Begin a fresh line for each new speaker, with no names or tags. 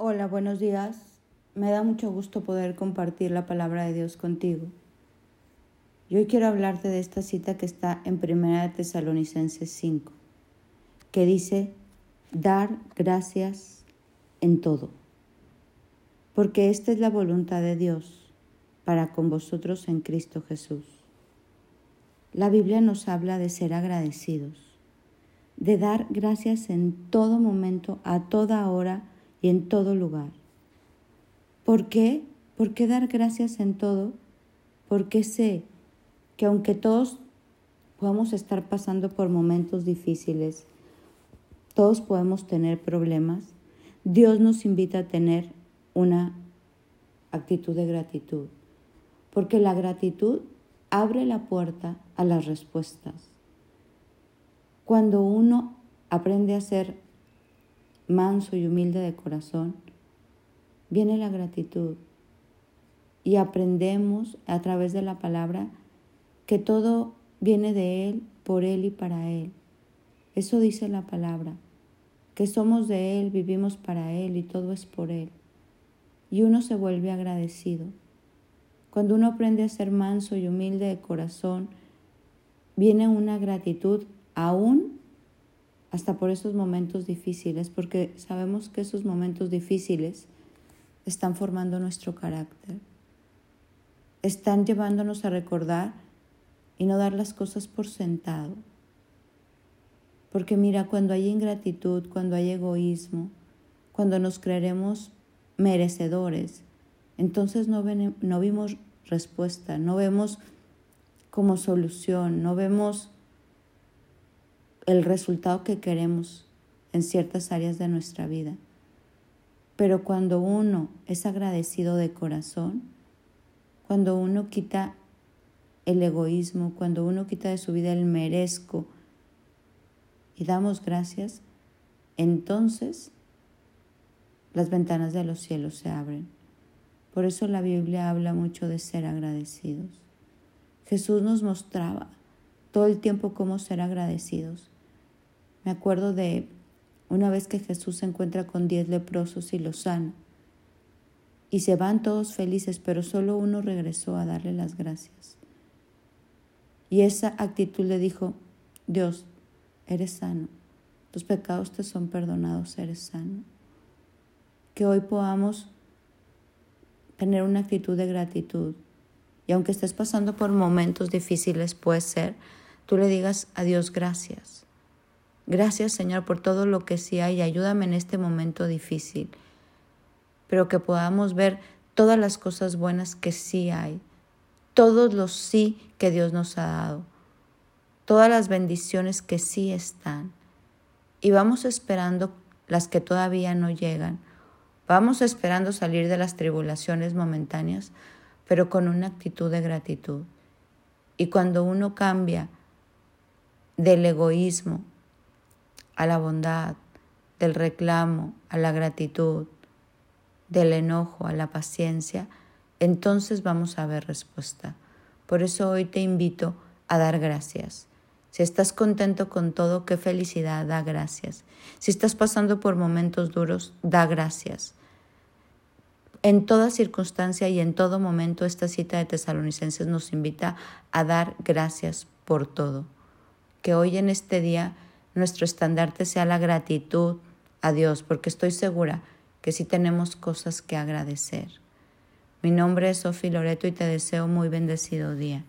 Hola, buenos días. Me da mucho gusto poder compartir la palabra de Dios contigo. Y hoy quiero hablarte de esta cita que está en 1 Tesalonicenses 5, que dice, dar gracias en todo, porque esta es la voluntad de Dios para con vosotros en Cristo Jesús. La Biblia nos habla de ser agradecidos de dar gracias en todo momento, a toda hora y en todo lugar. ¿Por qué? ¿Por qué dar gracias en todo? Porque sé que aunque todos podamos estar pasando por momentos difíciles, todos podemos tener problemas, Dios nos invita a tener una actitud de gratitud, porque la gratitud abre la puerta a las respuestas. Cuando uno aprende a ser manso y humilde de corazón, viene la gratitud y aprendemos a través de la palabra que todo viene de Él, por Él y para Él. Eso dice la palabra, que somos de Él, vivimos para Él y todo es por Él. Y uno se vuelve agradecido. Cuando uno aprende a ser manso y humilde de corazón, viene una gratitud aún hasta por esos momentos difíciles, porque sabemos que esos momentos difíciles están formando nuestro carácter, están llevándonos a recordar y no dar las cosas por sentado. Porque mira, cuando hay ingratitud, cuando hay egoísmo, cuando nos creeremos merecedores, entonces no, no vimos respuesta, no vemos como solución, no vemos el resultado que queremos en ciertas áreas de nuestra vida. Pero cuando uno es agradecido de corazón, cuando uno quita el egoísmo, cuando uno quita de su vida el merezco y damos gracias, entonces las ventanas de los cielos se abren. Por eso la Biblia habla mucho de ser agradecidos. Jesús nos mostraba todo el tiempo cómo ser agradecidos. Me acuerdo de una vez que Jesús se encuentra con diez leprosos y los sana. Y se van todos felices, pero solo uno regresó a darle las gracias. Y esa actitud le dijo, Dios, eres sano, tus pecados te son perdonados, eres sano. Que hoy podamos tener una actitud de gratitud. Y aunque estés pasando por momentos difíciles, puede ser, tú le digas a Dios gracias. Gracias Señor por todo lo que sí hay. Ayúdame en este momento difícil. Pero que podamos ver todas las cosas buenas que sí hay. Todos los sí que Dios nos ha dado. Todas las bendiciones que sí están. Y vamos esperando las que todavía no llegan. Vamos esperando salir de las tribulaciones momentáneas, pero con una actitud de gratitud. Y cuando uno cambia del egoísmo a la bondad, del reclamo, a la gratitud, del enojo, a la paciencia, entonces vamos a ver respuesta. Por eso hoy te invito a dar gracias. Si estás contento con todo, qué felicidad, da gracias. Si estás pasando por momentos duros, da gracias. En toda circunstancia y en todo momento esta cita de tesalonicenses nos invita a dar gracias por todo. Que hoy en este día nuestro estandarte sea la gratitud a Dios, porque estoy segura que sí tenemos cosas que agradecer. Mi nombre es Sofía Loreto y te deseo muy bendecido día.